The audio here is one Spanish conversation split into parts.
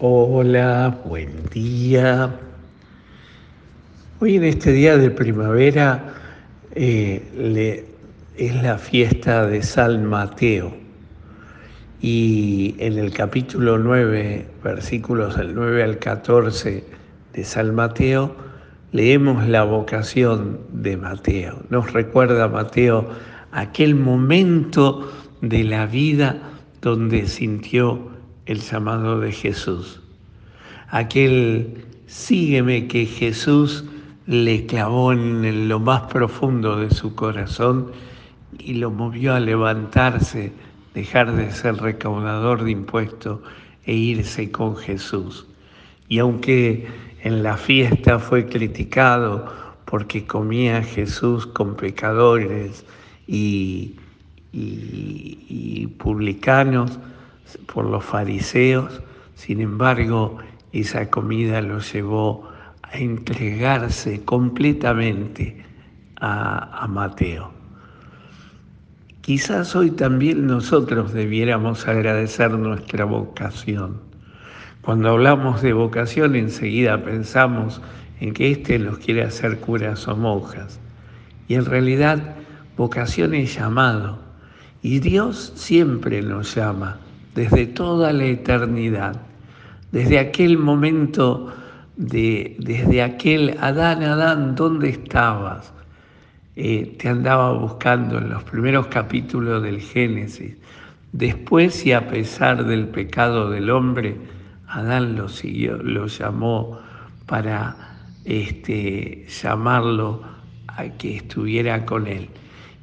Hola, buen día. Hoy en este día de primavera eh, es la fiesta de San Mateo y en el capítulo 9, versículos del 9 al 14 de San Mateo, leemos la vocación de Mateo. Nos recuerda Mateo aquel momento de la vida donde sintió el llamado de Jesús. Aquel sígueme que Jesús le clavó en lo más profundo de su corazón y lo movió a levantarse, dejar de ser recaudador de impuestos e irse con Jesús. Y aunque en la fiesta fue criticado porque comía Jesús con pecadores y, y publicanos, por los fariseos, sin embargo, esa comida lo llevó a entregarse completamente a, a, Mateo. Quizás hoy también nosotros debiéramos agradecer nuestra vocación. Cuando hablamos de vocación enseguida pensamos en que éste nos quiere hacer curas o monjas. Y en realidad vocación es llamado. Y Dios siempre nos llama desde toda la eternidad, desde aquel momento, de, desde aquel Adán, Adán, ¿dónde estabas? Eh, te andaba buscando en los primeros capítulos del Génesis. Después y a pesar del pecado del hombre, Adán lo siguió, lo llamó para este, llamarlo a que estuviera con él.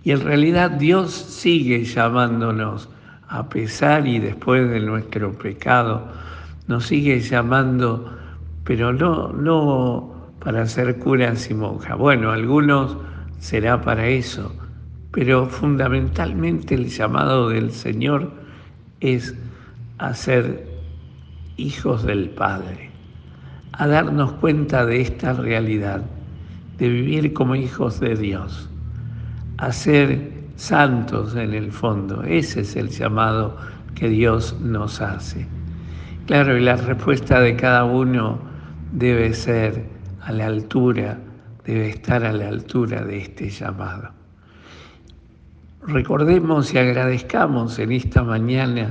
Y en realidad Dios sigue llamándonos a pesar y después de nuestro pecado, nos sigue llamando, pero no, no para ser curas y monjas. Bueno, algunos será para eso, pero fundamentalmente el llamado del Señor es a ser hijos del Padre, a darnos cuenta de esta realidad, de vivir como hijos de Dios, a ser santos en el fondo. Ese es el llamado que Dios nos hace. Claro, y la respuesta de cada uno debe ser a la altura, debe estar a la altura de este llamado. Recordemos y agradezcamos en esta mañana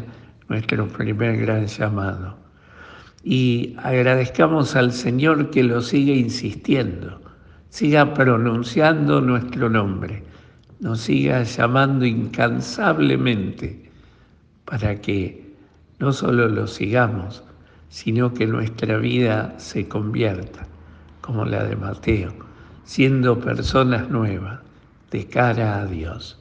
nuestro primer gran llamado. Y agradezcamos al Señor que lo siga insistiendo, siga pronunciando nuestro nombre nos siga llamando incansablemente para que no solo lo sigamos, sino que nuestra vida se convierta, como la de Mateo, siendo personas nuevas de cara a Dios.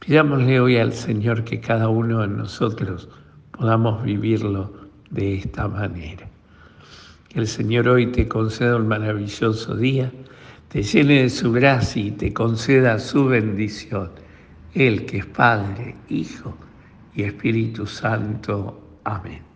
Pidámosle hoy al Señor que cada uno de nosotros podamos vivirlo de esta manera. Que el Señor hoy te conceda un maravilloso día te llene de su gracia y te conceda su bendición, Él que es Padre, Hijo y Espíritu Santo. Amén.